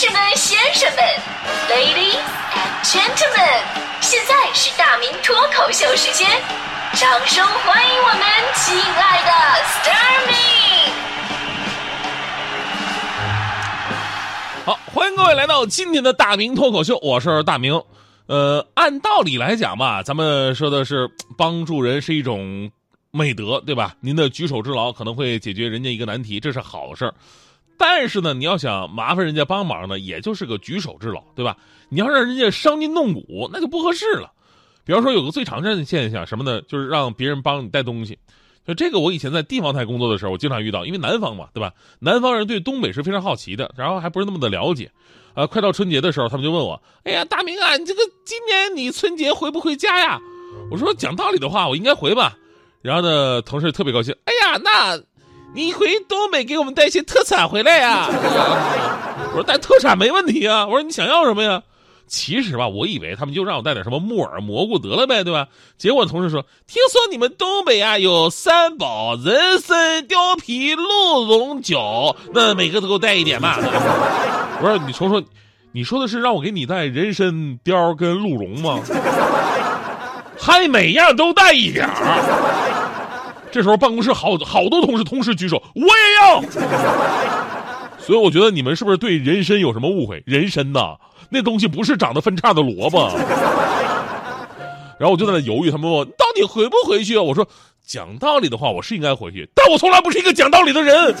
士们、先生们，Ladies and Gentlemen，现在是大明脱口秀时间，掌声欢迎我们亲爱的 s t a r m y 好，欢迎各位来到今天的大明脱口秀，我是大明。呃，按道理来讲吧，咱们说的是帮助人是一种美德，对吧？您的举手之劳可能会解决人家一个难题，这是好事儿。但是呢，你要想麻烦人家帮忙呢，也就是个举手之劳，对吧？你要让人家伤筋动骨，那就不合适了。比方说，有个最常见的现象，什么呢？就是让别人帮你带东西。就这个，我以前在地方台工作的时候，我经常遇到，因为南方嘛，对吧？南方人对东北是非常好奇的，然后还不是那么的了解。呃，快到春节的时候，他们就问我：“哎呀，大明啊，你这个今年你春节回不回家呀？”我说：“讲道理的话，我应该回吧。”然后呢，同事特别高兴：“哎呀，那。”你回东北给我们带些特产回来呀？我说带特产没问题啊。我说你想要什么呀？其实吧，我以为他们就让我带点什么木耳、蘑菇得了呗，对吧？结果同事说，听说你们东北啊有三宝：人参、貂皮、鹿茸酒，那每个都给我带一点嘛。我说你瞅瞅，你说的是让我给你带人参、貂跟鹿茸吗？还每样都带一点儿。这时候办公室好好多同事同时举手，我也要。所以我觉得你们是不是对人参有什么误会？人参呐，那东西不是长得分叉的萝卜。然后我就在那犹豫，他们问我到底回不回去？我说讲道理的话，我是应该回去，但我从来不是一个讲道理的人。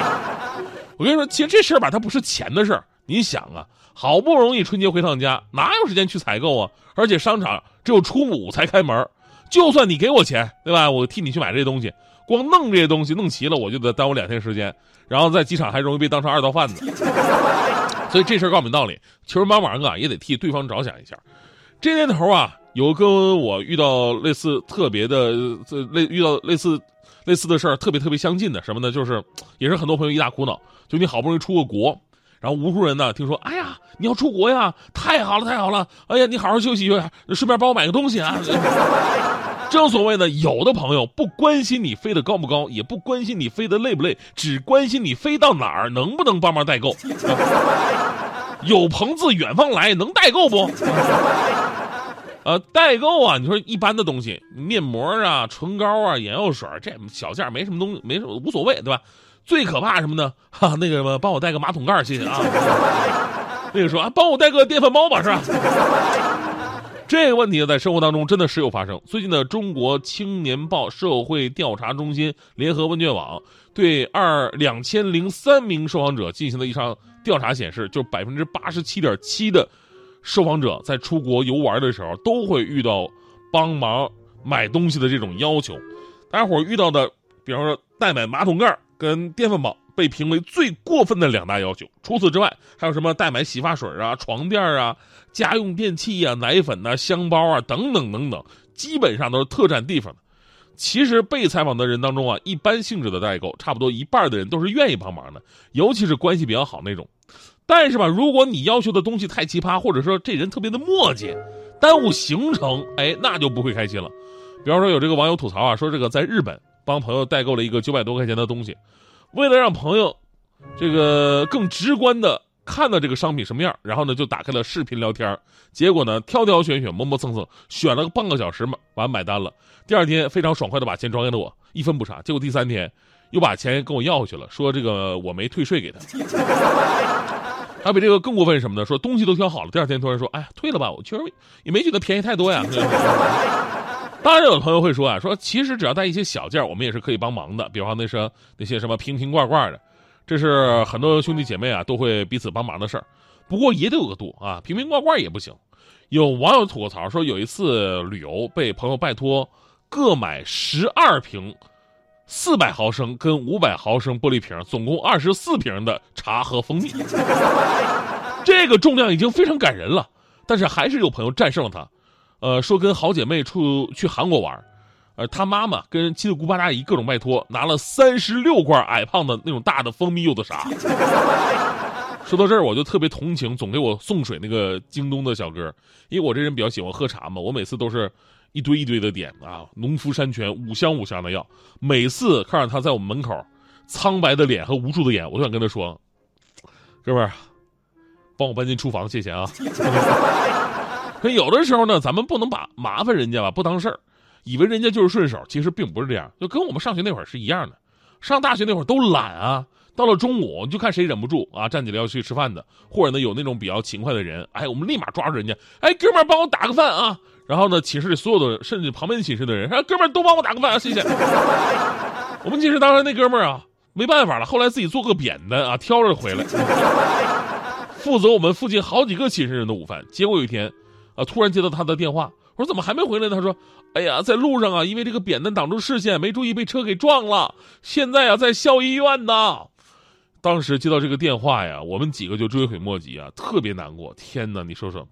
我跟你说，其实这事儿吧，它不是钱的事儿。你想啊，好不容易春节回趟家，哪有时间去采购啊？而且商场只有初五才开门。就算你给我钱，对吧？我替你去买这些东西，光弄这些东西弄齐了，我就得耽误两天时间，然后在机场还容易被当成二道贩子。所以这事儿告诉你道理，求人帮忙啊，也得替对方着想一下。这年头啊，有跟我遇到类似特别的，这类遇到类似类似的事儿，特别特别相近的什么呢？就是也是很多朋友一大苦恼，就你好不容易出个国。然后无数人呢，听说，哎呀，你要出国呀，太好了，太好了！哎呀，你好好休息休息，顺便帮我买个东西啊。正所谓呢，有的朋友不关心你飞得高不高，也不关心你飞得累不累，只关心你飞到哪儿能不能帮忙代购。有朋自远方来，能代购不？呃，代购啊，你说一般的东西，面膜啊、唇膏啊、眼药水，这小件没什么东西，没什么无所谓，对吧？最可怕什么呢？哈，那个什么，帮我带个马桶盖，谢谢啊。那个说啊，帮我带个电饭煲吧，是吧？这个问题在生活当中真的时有发生。最近的中国青年报社会调查中心联合问卷网对二两千零三名受访者进行的一场调查显示，就百分之八十七点七的受访者在出国游玩的时候都会遇到帮忙买东西的这种要求。大家伙遇到的，比方说代买马桶盖。跟电饭煲被评为最过分的两大要求。除此之外，还有什么代买洗发水啊、床垫啊、家用电器啊、奶粉呐、香包啊等等等等，基本上都是特占地方的。其实被采访的人当中啊，一般性质的代购，差不多一半的人都是愿意帮忙的，尤其是关系比较好那种。但是吧，如果你要求的东西太奇葩，或者说这人特别的磨叽，耽误行程，哎，那就不会开心了。比方说，有这个网友吐槽啊，说这个在日本。帮朋友代购了一个九百多块钱的东西，为了让朋友这个更直观的看到这个商品什么样，然后呢就打开了视频聊天，结果呢挑挑选选磨磨蹭蹭选了个半个小时嘛，完买单了。第二天非常爽快的把钱转给了我，一分不差。结果第三天又把钱跟我要回去了，说这个我没退税给他。还比这个更过分什么呢？说东西都挑好了，第二天突然说，哎呀退了吧，我确实也没觉得便宜太多呀。当然，有朋友会说啊，说其实只要带一些小件，我们也是可以帮忙的。比方那些那些什么瓶瓶罐罐的，这是很多兄弟姐妹啊都会彼此帮忙的事儿。不过也得有个度啊，瓶瓶罐罐也不行。有网友吐槽说，有一次旅游被朋友拜托各买十二瓶四百毫升跟五百毫升玻璃瓶，总共二十四瓶的茶和蜂蜜。这个重量已经非常感人了，但是还是有朋友战胜了他。呃，说跟好姐妹出去韩国玩，呃，他妈妈跟七大姑八大姨各种拜托，拿了三十六罐矮胖的那种大的蜂蜜柚子茶。说到这儿，我就特别同情总给我送水那个京东的小哥，因为我这人比较喜欢喝茶嘛，我每次都是一堆一堆的点啊，农夫山泉五香五香的要。每次看着他在我们门口，苍白的脸和无助的眼，我就想跟他说，哥们儿，帮我搬进厨房，谢谢啊。可有的时候呢，咱们不能把麻烦人家吧不当事儿，以为人家就是顺手，其实并不是这样。就跟我们上学那会儿是一样的，上大学那会儿都懒啊，到了中午你就看谁忍不住啊，站起来要去吃饭的，或者呢有那种比较勤快的人，哎，我们立马抓住人家，哎，哥们儿帮我打个饭啊。然后呢，寝室里所有的，甚至旁边寝室的人，哎，哥们儿都帮我打个饭啊，谢谢。我们寝室当时那哥们儿啊，没办法了，后来自己做个扁担啊，挑着回来，负责我们附近好几个寝室人的午饭。结果有一天，啊，突然接到他的电话，我说怎么还没回来呢？他说，哎呀，在路上啊，因为这个扁担挡住视线，没注意被车给撞了，现在啊在校医院呢。当时接到这个电话呀，我们几个就追悔莫及啊，特别难过。天哪，你说说。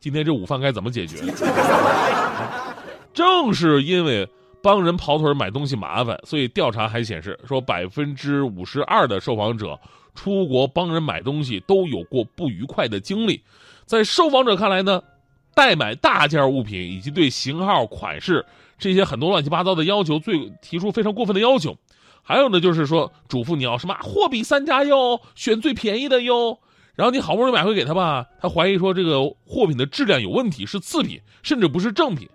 今天这午饭该怎么解决？正是因为帮人跑腿买东西麻烦，所以调查还显示说，百分之五十二的受访者出国帮人买东西都有过不愉快的经历。在受访者看来呢，代买大件物品以及对型号、款式这些很多乱七八糟的要求，最提出非常过分的要求。还有呢，就是说嘱咐你要什么货比三家哟，选最便宜的哟。然后你好不容易买回给他吧，他怀疑说这个货品的质量有问题，是次品，甚至不是正品。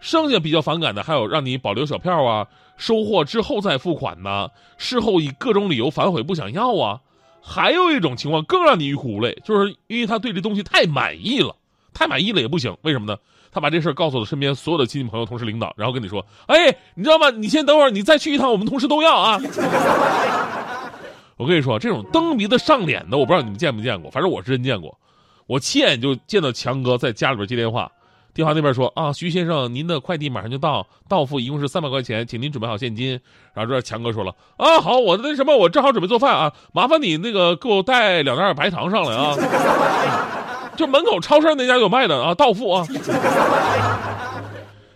剩下比较反感的还有让你保留小票啊，收货之后再付款呐，事后以各种理由反悔不想要啊。还有一种情况更让你欲哭无泪，就是因为他对这东西太满意了，太满意了也不行。为什么呢？他把这事告诉了身边所有的亲戚朋友、同事、领导，然后跟你说：“哎，你知道吗？你先等会儿，你再去一趟，我们同事都要啊。”我跟你说，这种蹬鼻子上脸的，我不知道你们见没见过，反正我是真见过。我亲眼就见到强哥在家里边接电话，电话那边说啊，徐先生，您的快递马上就到，到付一共是三百块钱，请您准备好现金。然后这强哥说了啊，好，我那什么，我正好准备做饭啊，麻烦你那个给我带两袋白糖上来啊，就门口超市那家有卖的啊，到付啊。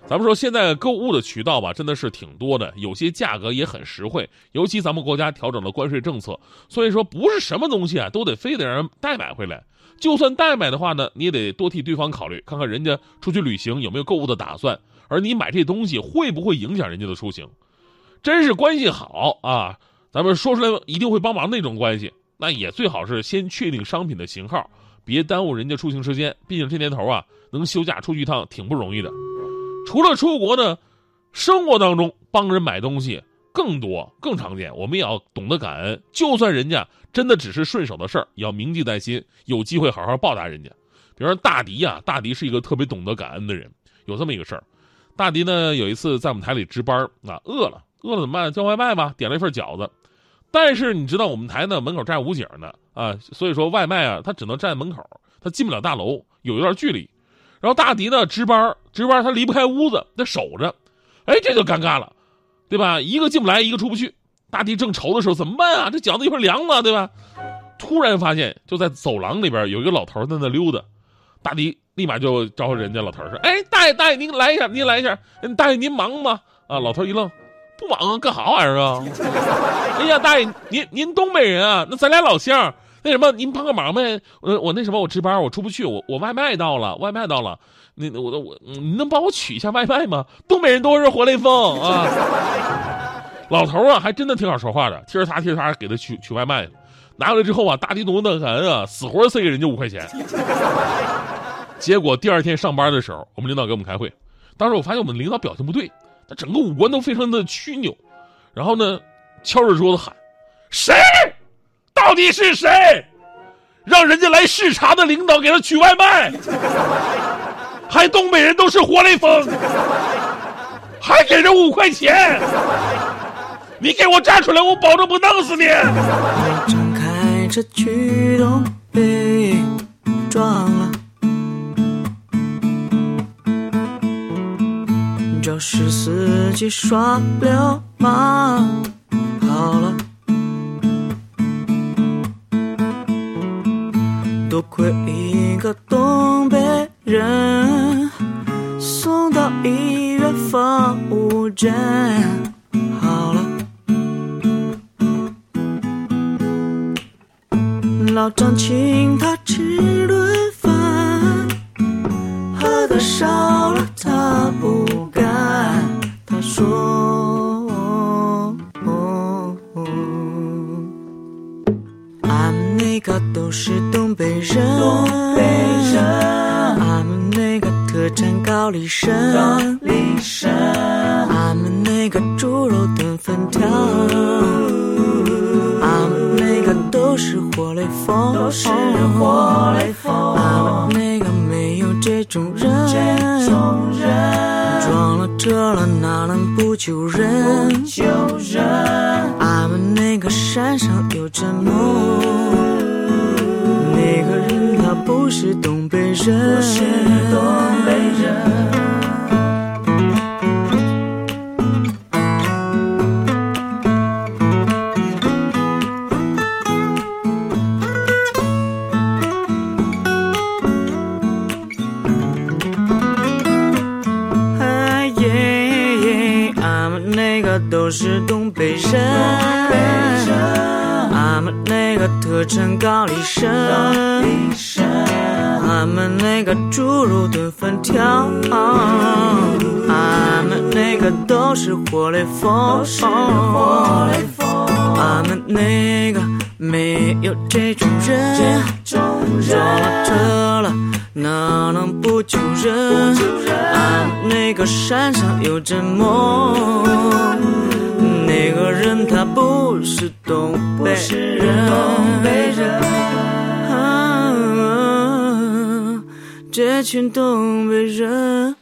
咱们说现在购物的渠道吧，真的是挺多的，有些价格也很实惠。尤其咱们国家调整了关税政策，所以说不是什么东西啊都得非得让人代买回来。就算代买的话呢，你也得多替对方考虑，看看人家出去旅行有没有购物的打算，而你买这东西会不会影响人家的出行。真是关系好啊，咱们说出来一定会帮忙那种关系，那也最好是先确定商品的型号，别耽误人家出行时间。毕竟这年头啊，能休假出去一趟挺不容易的。除了出国呢，生活当中帮人买东西更多更常见。我们也要懂得感恩，就算人家真的只是顺手的事儿，也要铭记在心，有机会好好报答人家。比如说大迪呀，大迪是一个特别懂得感恩的人。有这么一个事儿，大迪呢有一次在我们台里值班啊，饿了，饿了怎么办？叫外卖吧，点了一份饺子。但是你知道我们台呢门口站武警呢啊，所以说外卖啊他只能站在门口，他进不了大楼，有一段距离。然后大迪呢值班，值班他离不开屋子，得守着，哎，这就尴尬了，对吧？一个进不来，一个出不去。大迪正愁的时候，怎么办啊？这饺子一会儿凉了，对吧？突然发现就在走廊里边有一个老头在那溜达，大迪立马就招呼人家老头说：“哎，大爷大爷，您来一下，您来一下。大爷您忙吗？”啊，老头一愣，不忙啊，干啥玩意儿啊？哎呀，大爷您您东北人啊？那咱俩老乡。那什么，您帮个忙呗？我我那什么，我值班，我出不去，我我外卖到了，外卖到了，那我我你能帮我取一下外卖吗？东北人都是活雷锋啊！老头啊，还真的挺好说话的，踢着他踢着他给他取取外卖，拿回来之后啊，大地懂得很啊，死活塞给人家五块钱。结果第二天上班的时候，我们领导给我们开会，当时我发现我们领导表情不对，他整个五官都非常的曲扭，然后呢，敲着桌子喊：“谁？”到底是谁让人家来视察的领导给他取外卖？还东北人都是活雷锋，还给人五块钱？你给我站出来，我保证不弄死你！张开这驱动被撞了，肇事司机耍流氓。好了。误诊，好了。老张请他吃顿饭，喝的少了他不干，他说俺那个都。是东北人，东北人，俺们那个特产高丽参，高丽参，都是活雷锋，都是活雷锋，俺们那个没有这种人，这种人，撞了车了哪能不救人？不救人，俺们那个山上有阵梦，那个人他不是东北人，不是东东北人，北人，俺们那个特产高丽参，俺们那个猪肉炖粉条，俺们那个都是活雷锋，都是活雷锋，俺们那个没有这种人，这种撞了，车了哪能不救人？救人，俺们那个山上有阵梦，那个人他不是东北人，东北人。啊这群东北人。